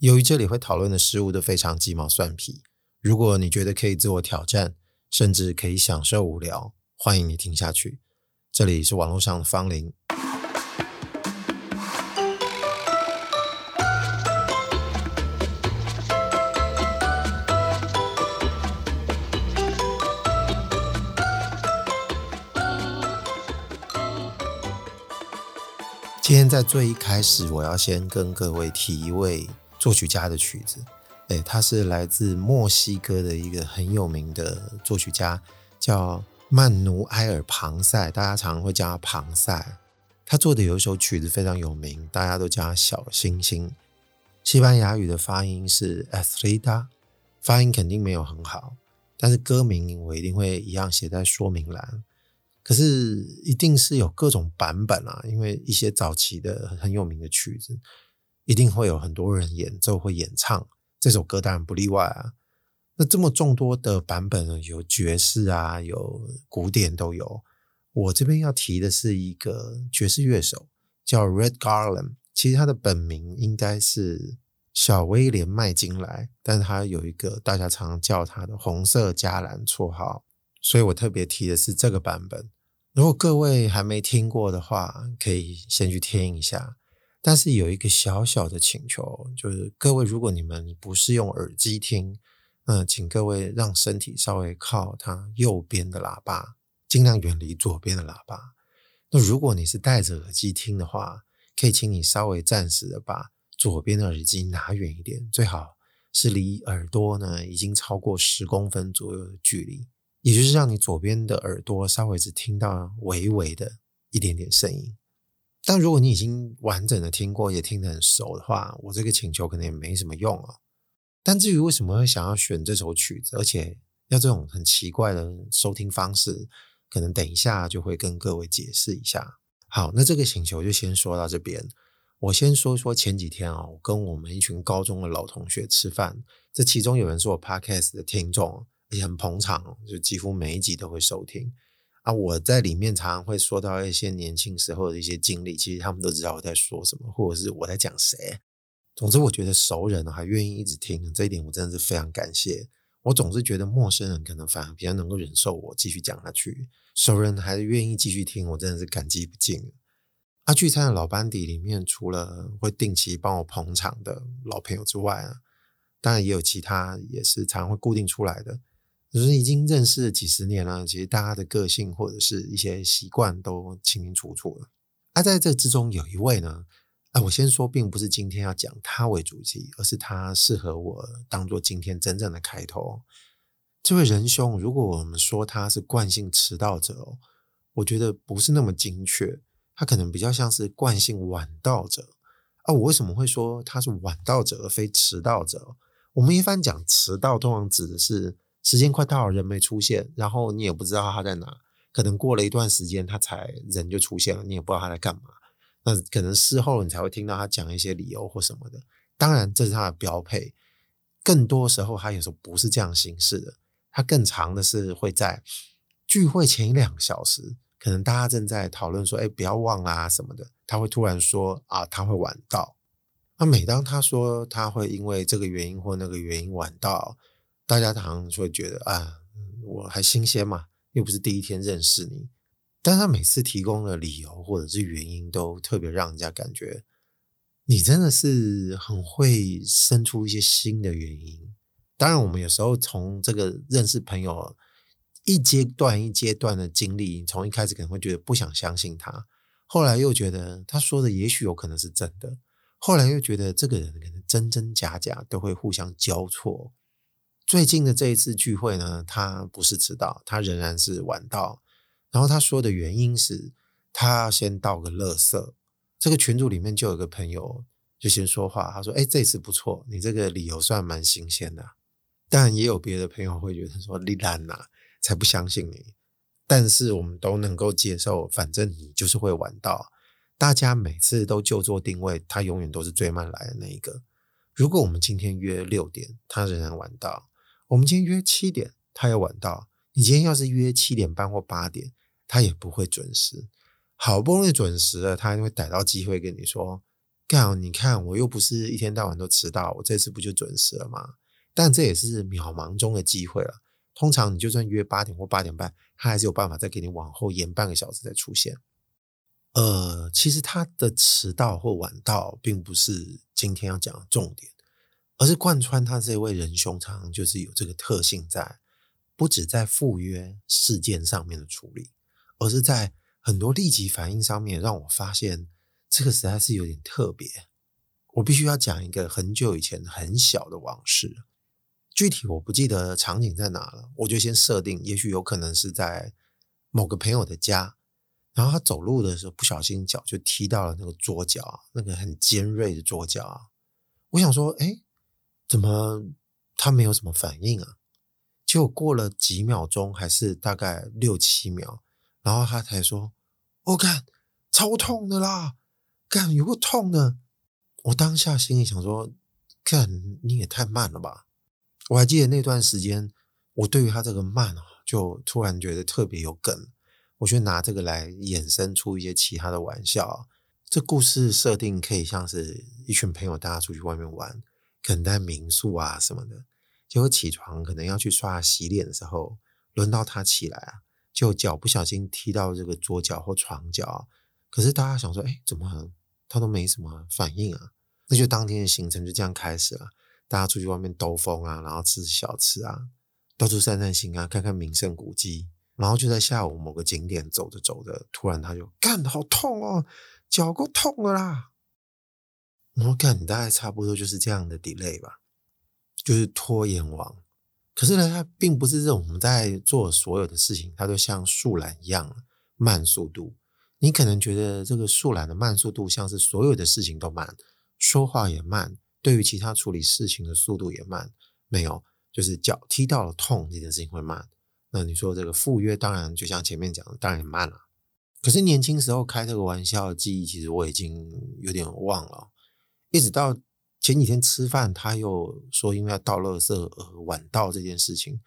由于这里会讨论的事物都非常鸡毛蒜皮，如果你觉得可以自我挑战，甚至可以享受无聊，欢迎你听下去。这里是网络上的芳邻。今天在最一开始，我要先跟各位提一位作曲家的曲子。诶，他是来自墨西哥的一个很有名的作曲家，叫曼努埃尔·庞塞，大家常常会叫他庞塞。他做的有一首曲子非常有名，大家都叫他小星星。西班牙语的发音是 Estrella，发音肯定没有很好，但是歌名我一定会一样写在说明栏。可是一定是有各种版本啊，因为一些早期的很有名的曲子，一定会有很多人演奏或演唱。这首歌当然不例外啊。那这么众多的版本，有爵士啊，有古典都有。我这边要提的是一个爵士乐手，叫 Red Garland。其实他的本名应该是小威廉麦金莱，但是他有一个大家常常叫他的红色加兰绰号。所以我特别提的是这个版本。如果各位还没听过的话，可以先去听一下。但是有一个小小的请求，就是各位，如果你们不是用耳机听，嗯，请各位让身体稍微靠它右边的喇叭，尽量远离左边的喇叭。那如果你是戴着耳机听的话，可以请你稍微暂时的把左边的耳机拿远一点，最好是离耳朵呢已经超过十公分左右的距离。也就是让你左边的耳朵稍微只听到微微的一点点声音，但如果你已经完整的听过，也听得很熟的话，我这个请求可能也没什么用哦。但至于为什么会想要选这首曲子，而且要这种很奇怪的收听方式，可能等一下就会跟各位解释一下。好，那这个请求就先说到这边。我先说说前几天啊，我跟我们一群高中的老同学吃饭，这其中有人是我 Podcast 的听众。也很捧场，就几乎每一集都会收听啊！我在里面常常会说到一些年轻时候的一些经历，其实他们都知道我在说什么，或者是我在讲谁。总之，我觉得熟人还愿意一直听，这一点我真的是非常感谢。我总是觉得陌生人可能反而比较能够忍受我继续讲下去，熟人还是愿意继续听，我真的是感激不尽。啊，聚餐的老班底里面，除了会定期帮我捧场的老朋友之外啊，当然也有其他也是常常会固定出来的。就是已经认识了几十年了，其实大家的个性或者是一些习惯都清清楚楚了。啊，在这之中有一位呢，啊，我先说，并不是今天要讲他为主题，而是他适合我当做今天真正的开头。这位仁兄，如果我们说他是惯性迟到者，我觉得不是那么精确，他可能比较像是惯性晚到者。啊，我为什么会说他是晚到者而非迟到者？我们一般讲迟到，通常指的是。时间快到了，人没出现，然后你也不知道他在哪，可能过了一段时间他才人就出现了，你也不知道他在干嘛。那可能事后你才会听到他讲一些理由或什么的。当然这是他的标配，更多时候他有时候不是这样形式的，他更长的是会在聚会前一两个小时，可能大家正在讨论说，哎，不要忘啊什么的，他会突然说啊，他会晚到。那每当他说他会因为这个原因或那个原因晚到。大家常常会觉得啊，我还新鲜嘛，又不是第一天认识你。但他每次提供的理由或者是原因，都特别让人家感觉你真的是很会生出一些新的原因。当然，我们有时候从这个认识朋友一阶段一阶段的经历，从一开始可能会觉得不想相信他，后来又觉得他说的也许有可能是真的，后来又觉得这个人可能真真假假都会互相交错。最近的这一次聚会呢，他不是迟到，他仍然是晚到。然后他说的原因是，他要先倒个垃圾。这个群组里面就有个朋友就先说话，他说：“哎，这次不错，你这个理由算蛮新鲜的。”但也有别的朋友会觉得说：“你烂呐，才不相信你。”但是我们都能够接受，反正你就是会晚到。大家每次都就坐定位，他永远都是最慢来的那一个。如果我们今天约六点，他仍然晚到。我们今天约七点，他要晚到。你今天要是约七点半或八点，他也不会准时。好不容易准时了，他还会逮到机会跟你说：“干，你看我又不是一天到晚都迟到，我这次不就准时了吗？但这也是渺茫中的机会了。通常你就算约八点或八点半，他还是有办法再给你往后延半个小时再出现。呃，其实他的迟到或晚到并不是今天要讲的重点，而是贯穿他这位仁兄常常就是有这个特性在，不止在赴约事件上面的处理，而是在很多立即反应上面，让我发现这个实在是有点特别。我必须要讲一个很久以前很小的往事。具体我不记得场景在哪了，我就先设定，也许有可能是在某个朋友的家，然后他走路的时候不小心脚就踢到了那个桌角，那个很尖锐的桌角。我想说，哎，怎么他没有什么反应啊？结果过了几秒钟，还是大概六七秒，然后他才说：“我干，超痛的啦，干有个痛的。”我当下心里想说：“干你也太慢了吧。”我还记得那段时间，我对于他这个慢啊，就突然觉得特别有梗。我就拿这个来衍生出一些其他的玩笑。这故事设定可以像是一群朋友大家出去外面玩，可能在民宿啊什么的。结果起床可能要去刷洗脸的时候，轮到他起来啊，就脚不小心踢到这个桌角或床角。可是大家想说，哎，怎么他都没什么反应啊？那就当天的行程就这样开始了。大家出去外面兜风啊，然后吃小吃啊，到处散散心啊，看看名胜古迹。然后就在下午某个景点走着走着，突然他就干，好痛哦，脚够痛了啦。我感，大概差不多就是这样的 delay 吧，就是拖延王。可是呢，他并不是这种我们在做所有的事情，它都像树懒一样慢速度。你可能觉得这个树懒的慢速度像是所有的事情都慢，说话也慢。对于其他处理事情的速度也慢，没有，就是脚踢到了痛这件事情会慢。那你说这个赴约，当然就像前面讲的，当然也慢了。可是年轻时候开这个玩笑记忆，其实我已经有点忘了。一直到前几天吃饭，他又说因为要倒垃圾而晚到这件事情，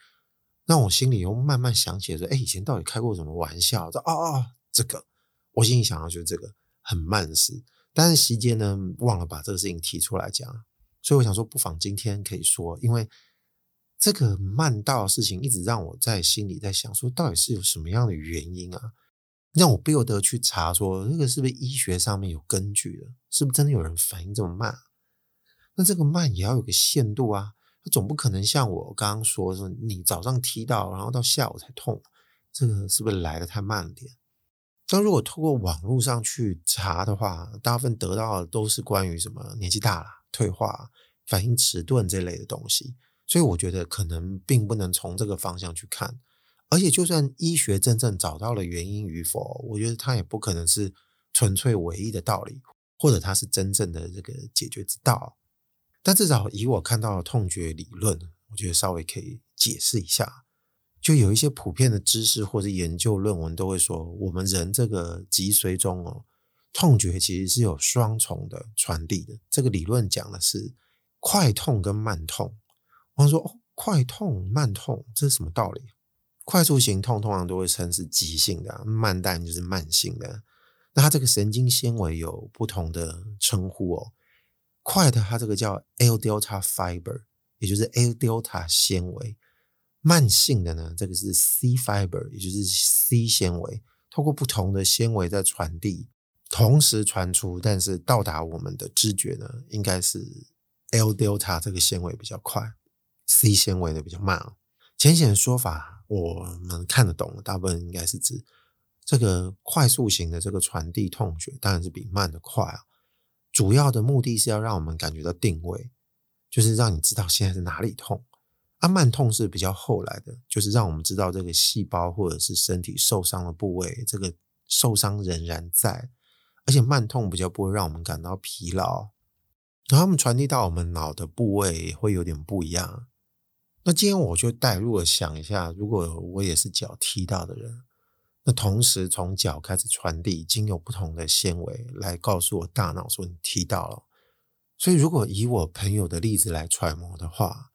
让我心里又慢慢想起来说，哎，以前到底开过什么玩笑？说哦哦，这个，我心里想到就是这个很慢事。但是席间呢，忘了把这个事情提出来讲，所以我想说，不妨今天可以说，因为这个慢到的事情一直让我在心里在想，说到底是有什么样的原因啊？让我不由得去查，说那个是不是医学上面有根据的？是不是真的有人反应这么慢？那这个慢也要有个限度啊，总不可能像我刚刚说，说你早上踢到，然后到下午才痛，这个是不是来得太慢了点？但如果透过网络上去查的话，大部分得到的都是关于什么年纪大了、退化、反应迟钝这类的东西，所以我觉得可能并不能从这个方向去看。而且，就算医学真正找到了原因与否，我觉得它也不可能是纯粹唯一的道理，或者它是真正的这个解决之道。但至少以我看到的痛觉理论，我觉得稍微可以解释一下。就有一些普遍的知识或者研究论文都会说，我们人这个脊髓中哦，痛觉其实是有双重的传递的。这个理论讲的是快痛跟慢痛。我说哦，快痛慢痛，这是什么道理？快速型痛通常都会称是急性的，慢淡就是慢性的。那它这个神经纤维有不同的称呼哦。快的它这个叫 L delta fiber，也就是 L delta 纤维。慢性的呢，这个是 C fiber，也就是 C 纤维，透过不同的纤维在传递，同时传出，但是到达我们的知觉呢，应该是 L delta 这个纤维比较快，C 纤维的比较慢。哦浅显的说法，我们看得懂，大部分应该是指这个快速型的这个传递痛觉，当然是比慢的快啊。主要的目的是要让我们感觉到定位，就是让你知道现在是哪里痛。啊，慢痛是比较后来的，就是让我们知道这个细胞或者是身体受伤的部位，这个受伤仍然在，而且慢痛比较不会让我们感到疲劳，然后他们传递到我们脑的部位会有点不一样。那今天我就代入了想一下，如果我也是脚踢到的人，那同时从脚开始传递，经由不同的纤维来告诉我大脑说你踢到了。所以如果以我朋友的例子来揣摩的话，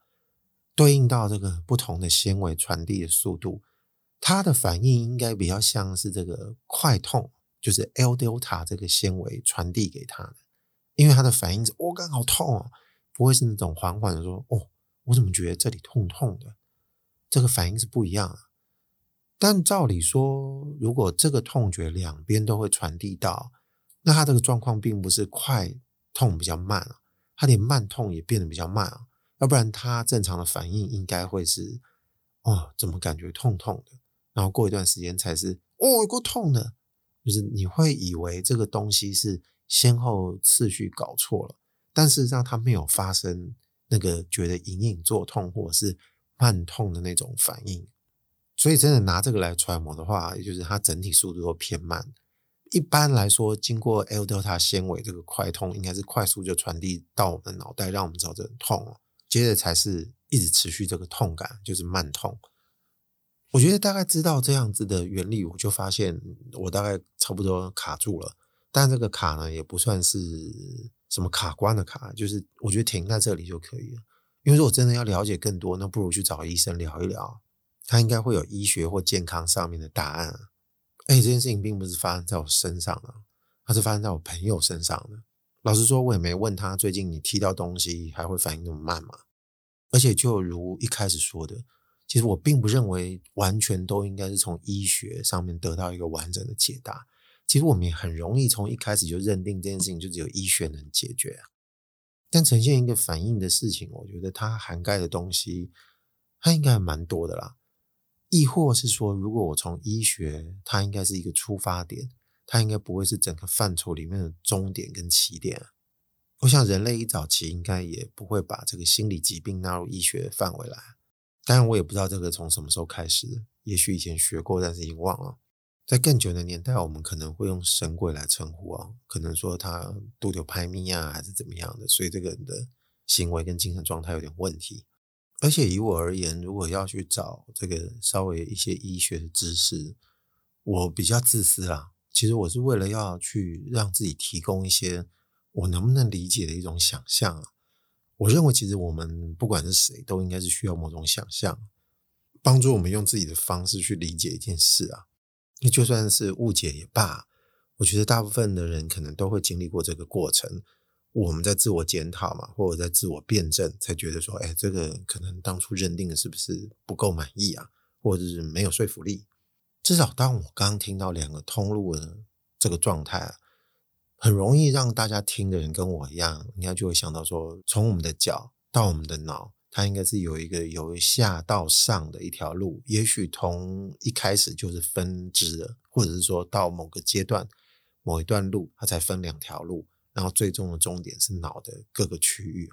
对应到这个不同的纤维传递的速度，它的反应应该比较像是这个快痛，就是 L delta 这个纤维传递给他的因为他的反应是“我刚好痛哦”，不会是那种缓缓的说“哦，我怎么觉得这里痛痛的”，这个反应是不一样的。但照理说，如果这个痛觉两边都会传递到，那他这个状况并不是快痛比较慢啊，他连慢痛也变得比较慢啊，要不然他正常的反应应该会是哦，怎么感觉痛痛的，然后过一段时间才是哦，有够痛的，就是你会以为这个东西是先后次序搞错了，但事实上它没有发生那个觉得隐隐作痛或者是慢痛的那种反应。所以，真的拿这个来揣摩的话，也就是它整体速度都偏慢。一般来说，经过 L delta 纤维这个快痛，应该是快速就传递到我们的脑袋，让我们知道这很痛。接着才是一直持续这个痛感，就是慢痛。我觉得大概知道这样子的原理，我就发现我大概差不多卡住了。但这个卡呢，也不算是什么卡关的卡，就是我觉得停在这里就可以了。因为如果真的要了解更多，那不如去找医生聊一聊。他应该会有医学或健康上面的答案啊！哎，这件事情并不是发生在我身上的，它是发生在我朋友身上的。老实说，我也没问他最近你踢到东西还会反应那么慢吗？而且就如一开始说的，其实我并不认为完全都应该是从医学上面得到一个完整的解答。其实我们也很容易从一开始就认定这件事情就只有医学能解决啊。但呈现一个反应的事情，我觉得它涵盖的东西，它应该还蛮多的啦。亦或是说，如果我从医学，它应该是一个出发点，它应该不会是整个范畴里面的终点跟起点。我想人类一早期应该也不会把这个心理疾病纳入医学范围来。当然，我也不知道这个从什么时候开始，也许以前学过，但是已经忘了。在更久的年代，我们可能会用神鬼来称呼啊，可能说他度丢拍咪啊，还是怎么样的，所以这个人的行为跟精神状态有点问题。而且以我而言，如果要去找这个稍微一些医学的知识，我比较自私啦。其实我是为了要去让自己提供一些我能不能理解的一种想象啊。我认为，其实我们不管是谁，都应该是需要某种想象，帮助我们用自己的方式去理解一件事啊。你就算是误解也罢，我觉得大部分的人可能都会经历过这个过程。我们在自我检讨嘛，或者在自我辩证，才觉得说，哎，这个可能当初认定的是不是不够满意啊，或者是没有说服力？至少当我刚听到两个通路的这个状态啊，很容易让大家听的人跟我一样，应该就会想到说，从我们的脚到我们的脑，它应该是有一个由下到上的一条路，也许从一开始就是分支的，或者是说到某个阶段、某一段路，它才分两条路。然后最终的终点是脑的各个区域，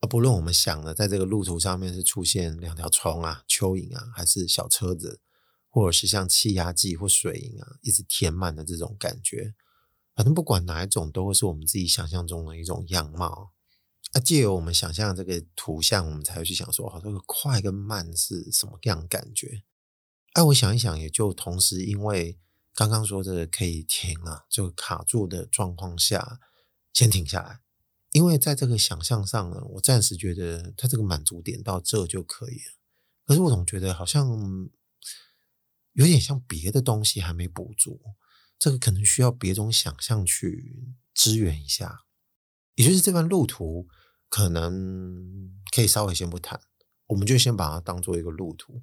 而不论我们想的在这个路途上面是出现两条虫啊、蚯蚓啊，还是小车子，或者是像气压计或水银啊，一直填满的这种感觉，反正不管哪一种，都会是我们自己想象中的一种样貌。啊，借由我们想象这个图像，我们才会去想说，哦，这个快跟慢是什么样感觉？哎，我想一想，也就同时因为刚刚说这个可以停啊，就卡住的状况下。先停下来，因为在这个想象上呢，我暂时觉得它这个满足点到这就可以了。可是我总觉得好像有点像别的东西还没补足，这个可能需要别种想象去支援一下。也就是这段路途可能可以稍微先不谈，我们就先把它当做一个路途。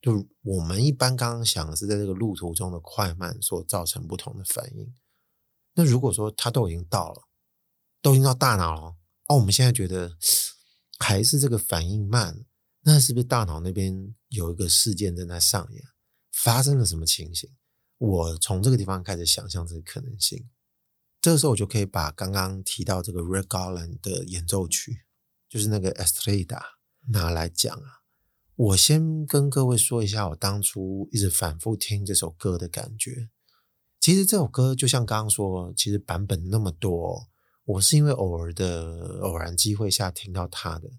就我们一般刚刚想的是在这个路途中的快慢所造成不同的反应。那如果说它都已经到了。都已经到大脑了哦，我们现在觉得还是这个反应慢，那是不是大脑那边有一个事件正在上演？发生了什么情形？我从这个地方开始想象这个可能性，这个时候我就可以把刚刚提到这个 Red Garland 的演奏曲，就是那个 Estrella 拿来讲啊。我先跟各位说一下，我当初一直反复听这首歌的感觉。其实这首歌就像刚刚说，其实版本那么多。我是因为偶尔的偶然机会下听到他的，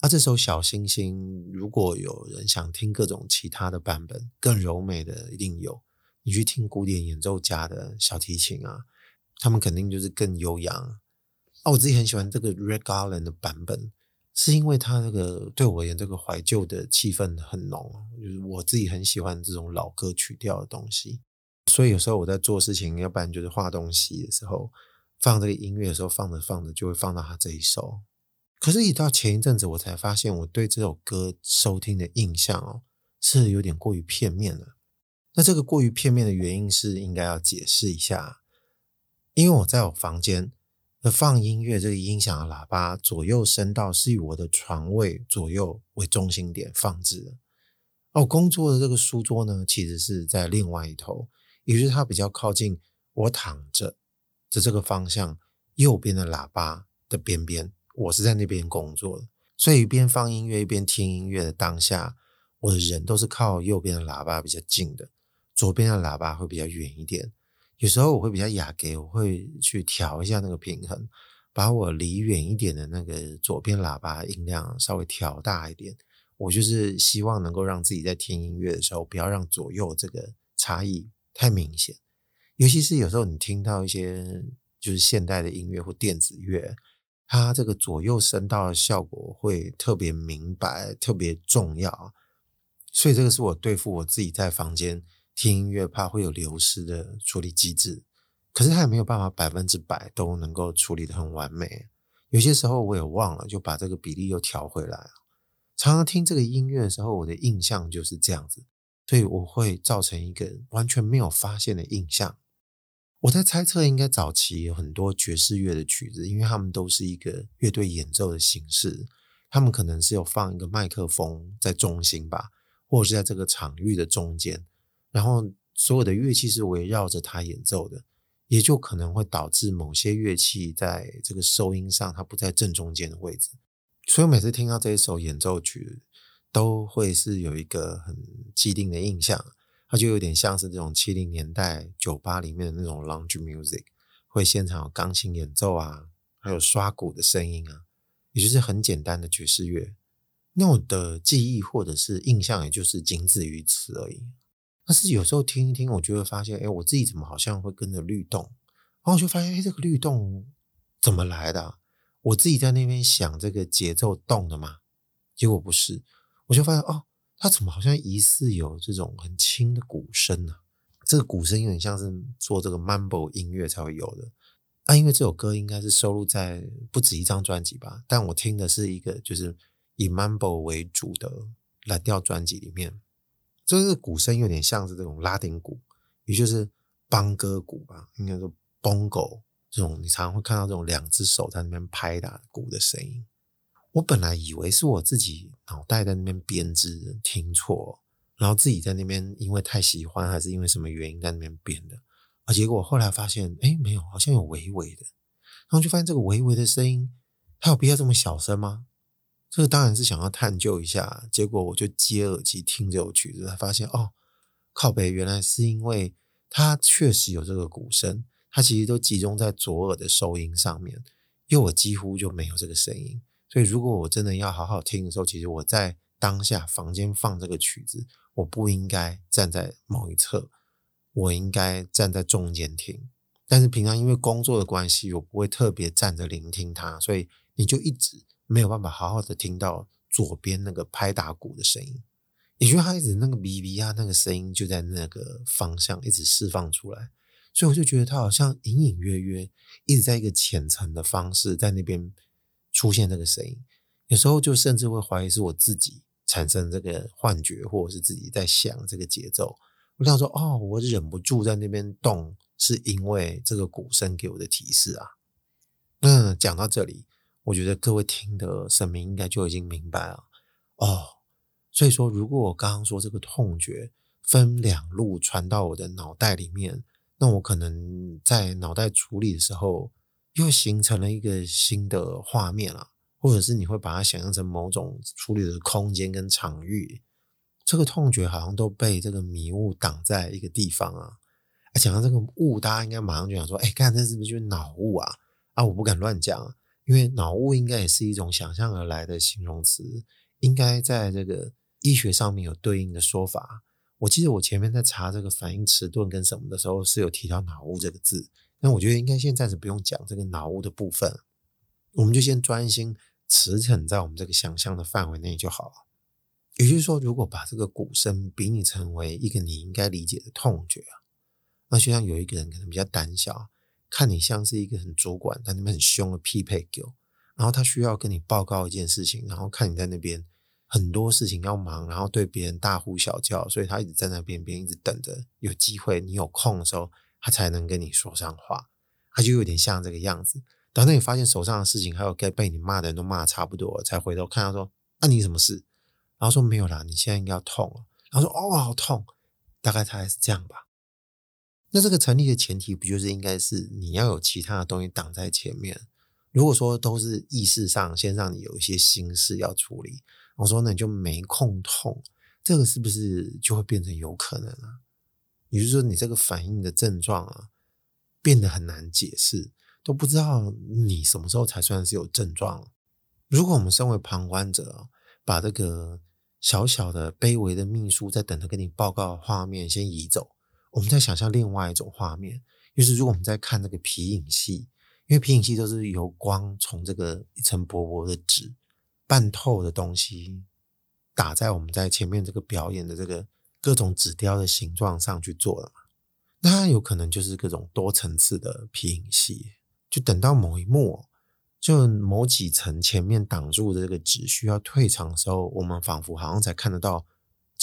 啊，这首小星星，如果有人想听各种其他的版本，更柔美的一定有。你去听古典演奏家的小提琴啊，他们肯定就是更悠扬。啊，我自己很喜欢这个 Red Garland 的版本，是因为他那个对我而言，这个怀旧的气氛很浓，就是我自己很喜欢这种老歌曲调的东西。所以有时候我在做事情，要不然就是画东西的时候。放这个音乐的时候，放着放着就会放到他这一首。可是，一到前一阵子，我才发现我对这首歌收听的印象哦，是有点过于片面了。那这个过于片面的原因是应该要解释一下，因为我在我房间放音乐这个音响的喇叭左右声道是以我的床位左右为中心点放置的。哦，工作的这个书桌呢，其实是在另外一头，也就是它比较靠近我躺着的这个方向右边的喇叭的边边。我是在那边工作的，所以一边放音乐一边听音乐的当下，我的人都是靠右边的喇叭比较近的，左边的喇叭会比较远一点。有时候我会比较雅给，我会去调一下那个平衡，把我离远一点的那个左边喇叭音量稍微调大一点。我就是希望能够让自己在听音乐的时候，不要让左右这个差异太明显。尤其是有时候你听到一些就是现代的音乐或电子乐。它这个左右声道的效果会特别明白，特别重要，所以这个是我对付我自己在房间听音乐怕会有流失的处理机制。可是它也没有办法百分之百都能够处理得很完美，有些时候我也忘了，就把这个比例又调回来。常常听这个音乐的时候，我的印象就是这样子，所以我会造成一个完全没有发现的印象。我在猜测，应该早期有很多爵士乐的曲子，因为他们都是一个乐队演奏的形式，他们可能是有放一个麦克风在中心吧，或者是在这个场域的中间，然后所有的乐器是围绕着它演奏的，也就可能会导致某些乐器在这个收音上它不在正中间的位置，所以每次听到这一首演奏曲，都会是有一个很既定的印象。它就有点像是这种七零年代酒吧里面的那种 lounge music，会现场有钢琴演奏啊，还有刷鼓的声音啊，也就是很简单的爵士乐。那我的记忆或者是印象，也就是仅止于此而已。但是有时候听一听，我就会发现，哎，我自己怎么好像会跟着律动？然后我就发现，哎，这个律动怎么来的？我自己在那边想这个节奏动的嘛，结果不是，我就发现哦。它怎么好像疑似有这种很轻的鼓声呢？这个鼓声有点像是做这个 Mambo 音乐才会有的。啊，因为这首歌应该是收录在不止一张专辑吧？但我听的是一个就是以 Mambo 为主的蓝调专辑里面，这个鼓声有点像是这种拉丁鼓，也就是邦哥鼓吧，应该说 Bongo 这种，你常常会看到这种两只手在那边拍打鼓的声音。我本来以为是我自己脑袋在那边编织听错，然后自己在那边因为太喜欢还是因为什么原因在那边编的，啊，结果后来发现，哎，没有，好像有微微的，然后就发现这个微微的声音，它有必要这么小声吗？这个当然是想要探究一下，结果我就接耳机听这首曲子，才发现哦，靠北，原来是因为它确实有这个鼓声，它其实都集中在左耳的收音上面，右耳几乎就没有这个声音。所以，如果我真的要好好听的时候，其实我在当下房间放这个曲子，我不应该站在某一侧，我应该站在中间听。但是平常因为工作的关系，我不会特别站着聆听它，所以你就一直没有办法好好的听到左边那个拍打鼓的声音。也就是他一直那个哔哔啊，那个声音就在那个方向一直释放出来，所以我就觉得他好像隐隐约约一直在一个浅层的方式在那边。出现这个声音，有时候就甚至会怀疑是我自己产生这个幻觉，或者是自己在想这个节奏。我想说，哦，我忍不住在那边动，是因为这个鼓声给我的提示啊。那讲到这里，我觉得各位听的神明应该就已经明白了哦。所以说，如果我刚刚说这个痛觉分两路传到我的脑袋里面，那我可能在脑袋处理的时候。又形成了一个新的画面了，或者是你会把它想象成某种处理的空间跟场域，这个痛觉好像都被这个迷雾挡在一个地方啊！哎，讲到这个雾，大家应该马上就想说：“哎，看这是不是就是脑雾啊？”啊，我不敢乱讲，因为脑雾应该也是一种想象而来的形容词，应该在这个医学上面有对应的说法。我记得我前面在查这个反应迟钝跟什么的时候，是有提到脑雾这个字。那我觉得应该现在暂时不用讲这个脑雾的部分，我们就先专心驰骋在我们这个想象的范围内就好了。也就是说，如果把这个鼓声比拟成为一个你应该理解的痛觉，那就像有一个人可能比较胆小，看你像是一个很主管，但你们很凶的匹配狗，然后他需要跟你报告一件事情，然后看你在那边很多事情要忙，然后对别人大呼小叫，所以他一直在那边边一直等着有机会，你有空的时候，他才能跟你说上话。他就有点像这个样子。等到你发现手上的事情还有该被你骂的人都骂的差不多了，才回头看他说：“那、啊、你什么事？”然后说：“没有啦，你现在应该要痛了。”然后说：“哦，好痛。”大概他还是这样吧。那这个成立的前提不就是应该是你要有其他的东西挡在前面？如果说都是意识上先让你有一些心事要处理，我说那你就没空痛，这个是不是就会变成有可能啊？也就是说，你这个反应的症状啊，变得很难解释。都不知道你什么时候才算是有症状。如果我们身为旁观者，把这个小小的卑微的秘书在等着跟你报告的画面先移走，我们再想象另外一种画面，就是如果我们在看那个皮影戏，因为皮影戏都是由光从这个一层薄薄的纸半透的东西打在我们在前面这个表演的这个各种纸雕的形状上去做的嘛，那有可能就是各种多层次的皮影戏。就等到某一幕，就某几层前面挡住的这个纸需要退场的时候，我们仿佛好像才看得到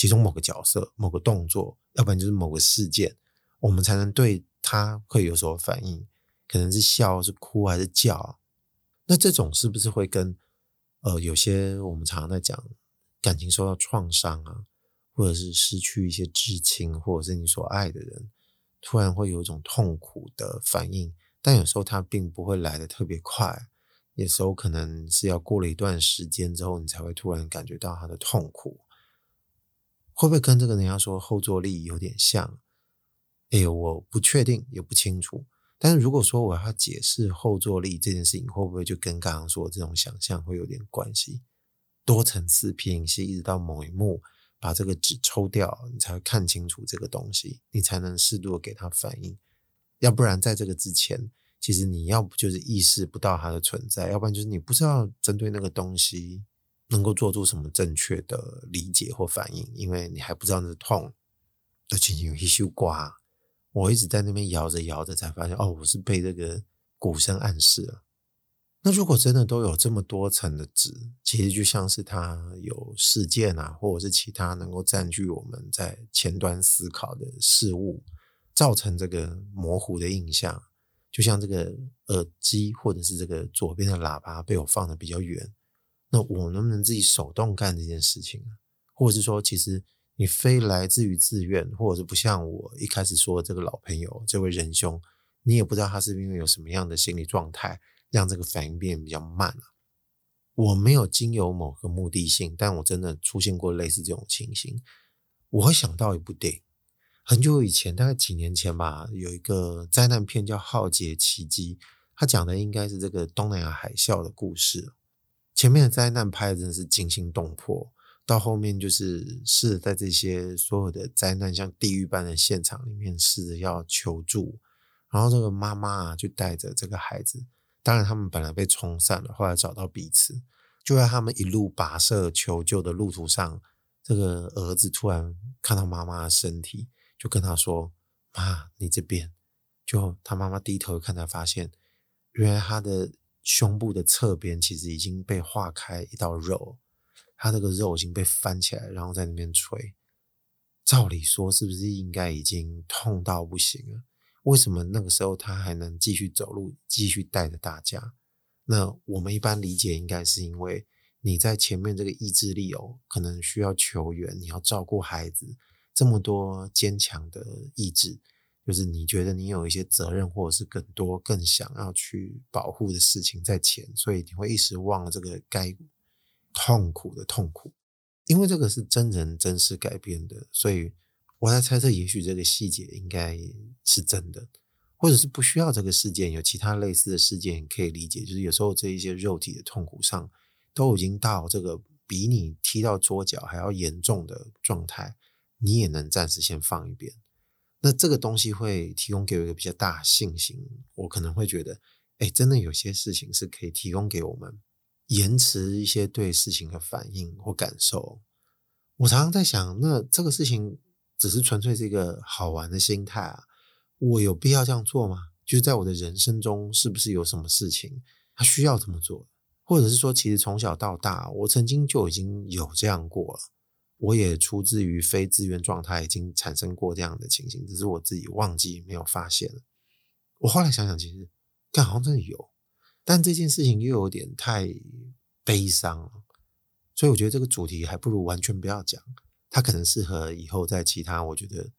其中某个角色、某个动作，要不然就是某个事件，我们才能对他会有所反应，可能是笑、是哭还是叫。那这种是不是会跟呃有些我们常常在讲感情受到创伤啊，或者是失去一些至亲，或者是你所爱的人，突然会有一种痛苦的反应？但有时候它并不会来得特别快，有时候可能是要过了一段时间之后，你才会突然感觉到他的痛苦。会不会跟这个人家说后坐力有点像？哎，我不确定，也不清楚。但是如果说我要解释后坐力这件事情，会不会就跟刚刚说的这种想象会有点关系？多层次皮影戏，一直到某一幕把这个纸抽掉，你才会看清楚这个东西，你才能适度的给它反应。要不然，在这个之前，其实你要不就是意识不到它的存在，要不然就是你不知道针对那个东西能够做出什么正确的理解或反应，因为你还不知道那是痛。而且有一休瓜，我一直在那边摇着摇着，才发现哦，我是被这个鼓声暗示了。那如果真的都有这么多层的纸，其实就像是它有事件啊，或者是其他能够占据我们在前端思考的事物。造成这个模糊的印象，就像这个耳机或者是这个左边的喇叭被我放得比较远，那我能不能自己手动干这件事情？或者是说，其实你非来自于自愿，或者是不像我一开始说的这个老朋友这位仁兄，你也不知道他是因为有什么样的心理状态，让这个反应变得比较慢啊。我没有经由某个目的性，但我真的出现过类似这种情形，我会想到一部电影。很久以前，大概几年前吧，有一个灾难片叫《浩劫奇迹》，它讲的应该是这个东南亚海啸的故事。前面的灾难拍的真是惊心动魄，到后面就是试着在这些所有的灾难像地狱般的现场里面试着要求助，然后这个妈妈就带着这个孩子，当然他们本来被冲散了，后来找到彼此，就在他们一路跋涉求救的路途上，这个儿子突然看到妈妈的身体。就跟他说：“妈，你这边。”就他妈妈低头看，才发现，原来他的胸部的侧边其实已经被划开一道肉，他这个肉已经被翻起来，然后在那边捶。照理说，是不是应该已经痛到不行了？为什么那个时候他还能继续走路，继续带着大家？那我们一般理解，应该是因为你在前面这个意志力哦，可能需要求援，你要照顾孩子。这么多坚强的意志，就是你觉得你有一些责任，或者是更多更想要去保护的事情在前，所以你会一时忘了这个该痛苦的痛苦。因为这个是真人真事改编的，所以我在猜测，也许这个细节应该是真的，或者是不需要这个事件，有其他类似的事件可以理解。就是有时候这一些肉体的痛苦上，都已经到这个比你踢到桌角还要严重的状态。你也能暂时先放一边，那这个东西会提供给我一个比较大信心。我可能会觉得，哎，真的有些事情是可以提供给我们延迟一些对事情的反应或感受。我常常在想，那这个事情只是纯粹是一个好玩的心态啊，我有必要这样做吗？就是在我的人生中，是不是有什么事情他需要这么做？或者是说，其实从小到大，我曾经就已经有这样过了。我也出自于非自愿状态，已经产生过这样的情形，只是我自己忘记没有发现了。我后来想想，其实，干好像真的有，但这件事情又有点太悲伤了，所以我觉得这个主题还不如完全不要讲。它可能适合以后在其他我觉得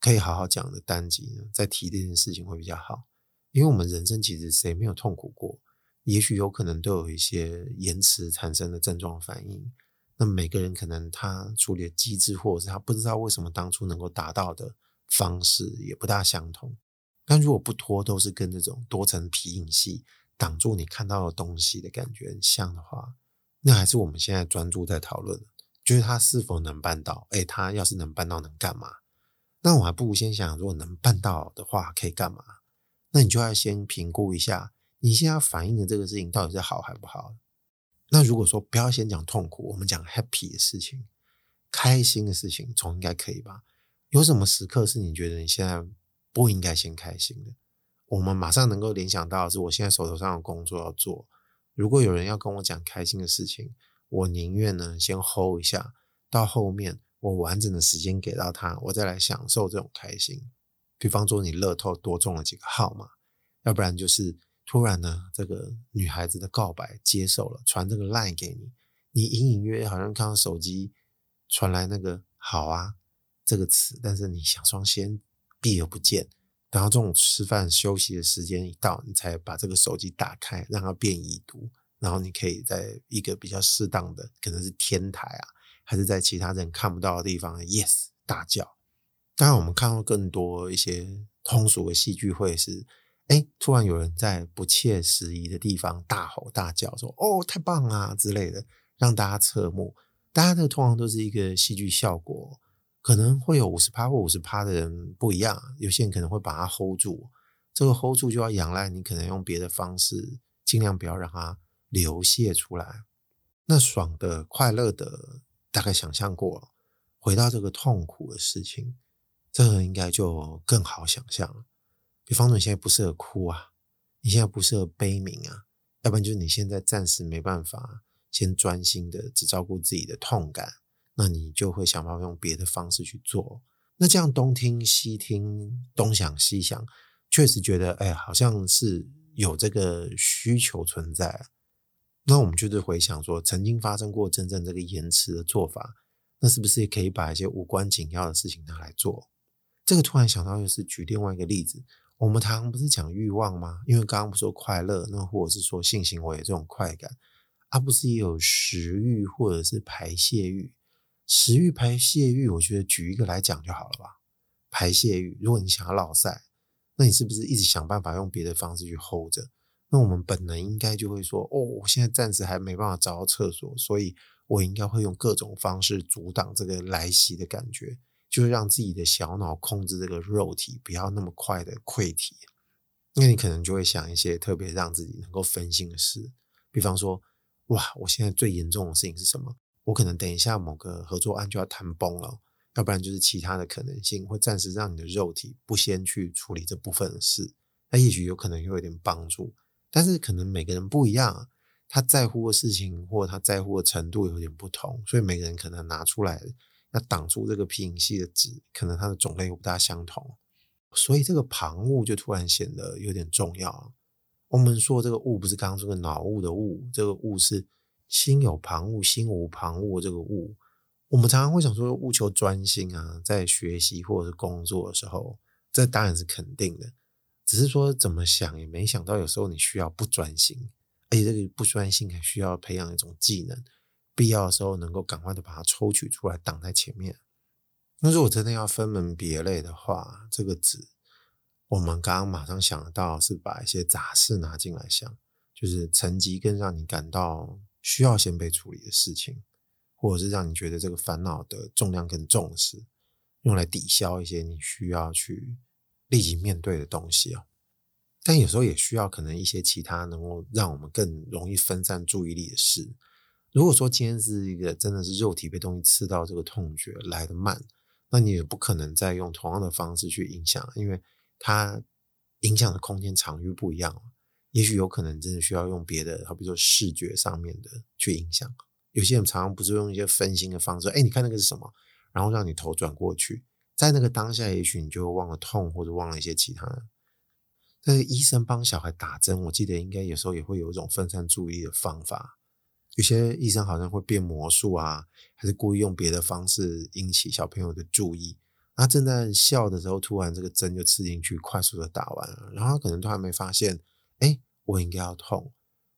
可以好好讲的单集呢，再提这件事情会比较好。因为我们人生其实谁没有痛苦过？也许有可能都有一些延迟产生的症状反应。那每个人可能他处理的机制，或者是他不知道为什么当初能够达到的方式也不大相同。但如果不脱都是跟这种多层皮影戏挡住你看到的东西的感觉很像的话，那还是我们现在专注在讨论，就是他是否能办到？诶，他要是能办到，能干嘛？那我还不如先想，如果能办到的话，可以干嘛？那你就要先评估一下，你现在反映的这个事情到底是好还不好？那如果说不要先讲痛苦，我们讲 happy 的事情，开心的事情，总应该可以吧？有什么时刻是你觉得你现在不应该先开心的？我们马上能够联想到的是，我现在手头上有工作要做。如果有人要跟我讲开心的事情，我宁愿呢先 hold 一下，到后面我完整的时间给到他，我再来享受这种开心。比方说你乐透多中了几个号码，要不然就是。突然呢，这个女孩子的告白接受了，传这个 line 给你，你隐隐约约好像看到手机传来那个“好啊”这个词，但是你想说先避而不见，等到中午吃饭休息的时间一到，你才把这个手机打开，让它变已读，然后你可以在一个比较适当的，可能是天台啊，还是在其他人看不到的地方，yes 大叫。当然，我们看到更多一些通俗的戏剧会是。哎，突然有人在不切实际的地方大吼大叫，说：“哦，太棒啊！”之类的，让大家侧目。大家这通常都是一个戏剧效果，可能会有五十趴或五十趴的人不一样。有些人可能会把它 hold 住，这个 hold 住就要仰赖你可能用别的方式，尽量不要让它流泻出来。那爽的、快乐的，大概想象过了，回到这个痛苦的事情，这个应该就更好想象了。比方说，你现在不适合哭啊，你现在不适合悲鸣啊，要不然就是你现在暂时没办法先专心的只照顾自己的痛感，那你就会想办法用别的方式去做。那这样东听西听，东想西想，确实觉得哎，好像是有这个需求存在。那我们就是回想说，曾经发生过真正这个延迟的做法，那是不是也可以把一些无关紧要的事情拿来做？这个突然想到，就是举另外一个例子。我们常常不是讲欲望吗？因为刚刚不是说快乐，那或者是说性行为这种快感，而、啊、不是也有食欲或者是排泄欲？食欲、排泄欲，我觉得举一个来讲就好了吧。排泄欲，如果你想要落赛，那你是不是一直想办法用别的方式去 hold 着？那我们本能应该就会说：哦，我现在暂时还没办法找到厕所，所以我应该会用各种方式阻挡这个来袭的感觉。就是让自己的小脑控制这个肉体，不要那么快的溃体。那你可能就会想一些特别让自己能够分心的事，比方说，哇，我现在最严重的事情是什么？我可能等一下某个合作案就要谈崩了，要不然就是其他的可能性会暂时让你的肉体不先去处理这部分的事。那也许有可能会有点帮助，但是可能每个人不一样，他在乎的事情或他在乎的程度有点不同，所以每个人可能拿出来。那挡住这个皮影戏的纸，可能它的种类又不大相同，所以这个旁物就突然显得有点重要。我们说这个物不是刚刚说的脑物的物，这个物是心有旁骛，心无旁骛。这个物，我们常常会想说务求专心啊，在学习或者是工作的时候，这当然是肯定的。只是说怎么想也没想到，有时候你需要不专心，而且这个不专心还需要培养一种技能。必要的时候，能够赶快的把它抽取出来挡在前面。那如果真的要分门别类的话，这个纸，我们刚刚马上想到是把一些杂事拿进来想，就是层级更让你感到需要先被处理的事情，或者是让你觉得这个烦恼的重量更重视，用来抵消一些你需要去立即面对的东西哦。但有时候也需要可能一些其他能够让我们更容易分散注意力的事。如果说今天是一个真的是肉体被东西刺到，这个痛觉来得慢，那你也不可能再用同样的方式去影响，因为它影响的空间场域不一样，也许有可能真的需要用别的，好比如说视觉上面的去影响。有些人常常不是用一些分心的方式，哎，你看那个是什么？然后让你头转过去，在那个当下，也许你就会忘了痛，或者忘了一些其他的。但是医生帮小孩打针，我记得应该有时候也会有一种分散注意的方法。有些医生好像会变魔术啊，还是故意用别的方式引起小朋友的注意。他正在笑的时候，突然这个针就刺进去，快速的打完了，然后他可能都还没发现，哎，我应该要痛，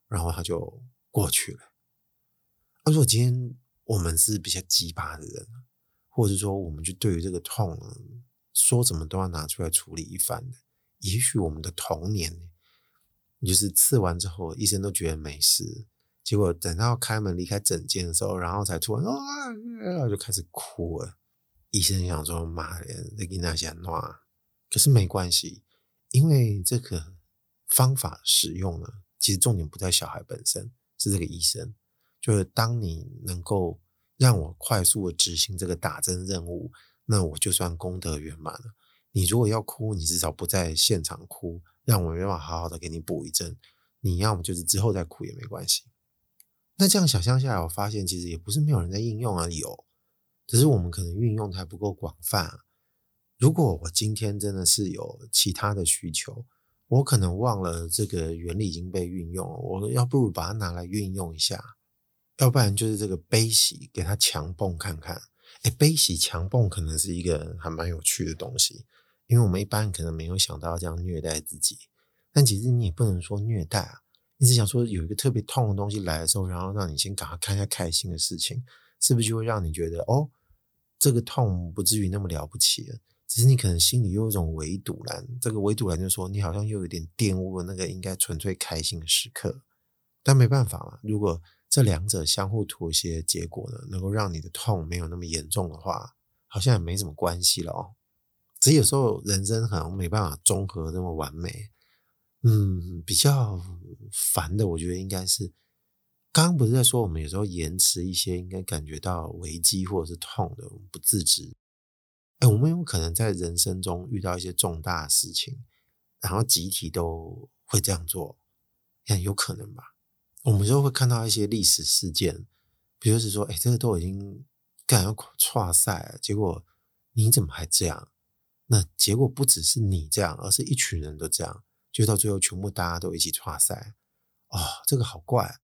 然后他就过去了。如果今天我们是比较鸡巴的人，或者说我们就对于这个痛，说什么都要拿出来处理一番的，也许我们的童年，就是刺完之后，医生都觉得没事，结果等到开门离开诊间的时候，然后才突然啊，就开始哭了。医生想说妈的，这给那些闹，可是没关系，因为这个方法使用呢，其实重点不在小孩本身，是这个医生。就是当你能够让我快速的执行这个打针任务，那我就算功德圆满了。你如果要哭，你至少不在现场哭，让我没办法好好的给你补一针。你要么就是之后再哭也没关系。那这样想象下来，我发现其实也不是没有人在应用啊，有，只是我们可能运用的还不够广泛。如果我今天真的是有其他的需求，我可能忘了这个原理已经被运用了，我要不如把它拿来运用一下。要不然就是这个悲喜给他强蹦看看，哎，悲喜强蹦可能是一个还蛮有趣的东西，因为我们一般可能没有想到要这样虐待自己，但其实你也不能说虐待啊，你只想说有一个特别痛的东西来的时候，然后让你先赶快看一下开心的事情，是不是就会让你觉得哦，这个痛不至于那么了不起了，只是你可能心里又有一种围堵栏，这个围堵栏就是说你好像又有点玷污了那个应该纯粹开心的时刻，但没办法嘛，如果这两者相互妥协，结果呢，能够让你的痛没有那么严重的话，好像也没什么关系了哦。只有时候人生好像没办法综合这么完美。嗯，比较烦的，我觉得应该是刚刚不是在说我们有时候延迟一些应该感觉到危机或者是痛的，我们不自知。哎，我们有可能在人生中遇到一些重大事情，然后集体都会这样做，很有可能吧。我们就会看到一些历史事件，比如是说，哎，这个都已经干要跨赛了，结果你怎么还这样？那结果不只是你这样，而是一群人都这样，就到最后全部大家都一起跨赛，哦，这个好怪。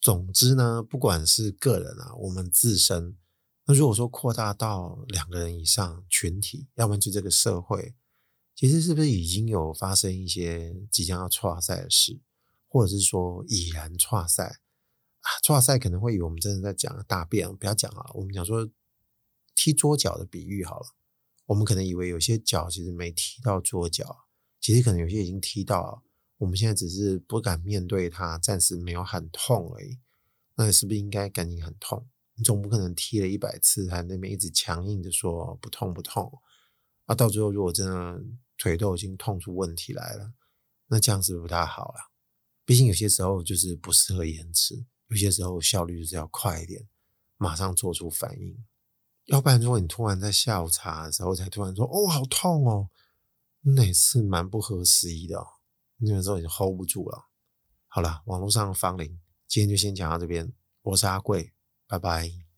总之呢，不管是个人啊，我们自身，那如果说扩大到两个人以上群体，要不然就这个社会，其实是不是已经有发生一些即将要跨赛的事？或者是说已然剉赛啊，剉赛可能会以为我们真的在讲大便，不要讲啊，我们讲说踢桌脚的比喻好了。我们可能以为有些脚其实没踢到桌脚，其实可能有些已经踢到了。我们现在只是不敢面对它，暂时没有很痛而已。那你是不是应该赶紧很痛？你总不可能踢了一百次，还那边一直强硬的说不痛不痛啊？到最后如果真的腿都已经痛出问题来了，那这样是不是不太好了？毕竟有些时候就是不适合延迟，有些时候效率就是要快一点，马上做出反应。要不然，如果你突然在下午茶的时候才突然说“哦，好痛哦”，那也是蛮不合时宜的哦。那个时候已经 hold 不住了。好了，网络上的芳龄，今天就先讲到这边。我是阿贵，拜拜。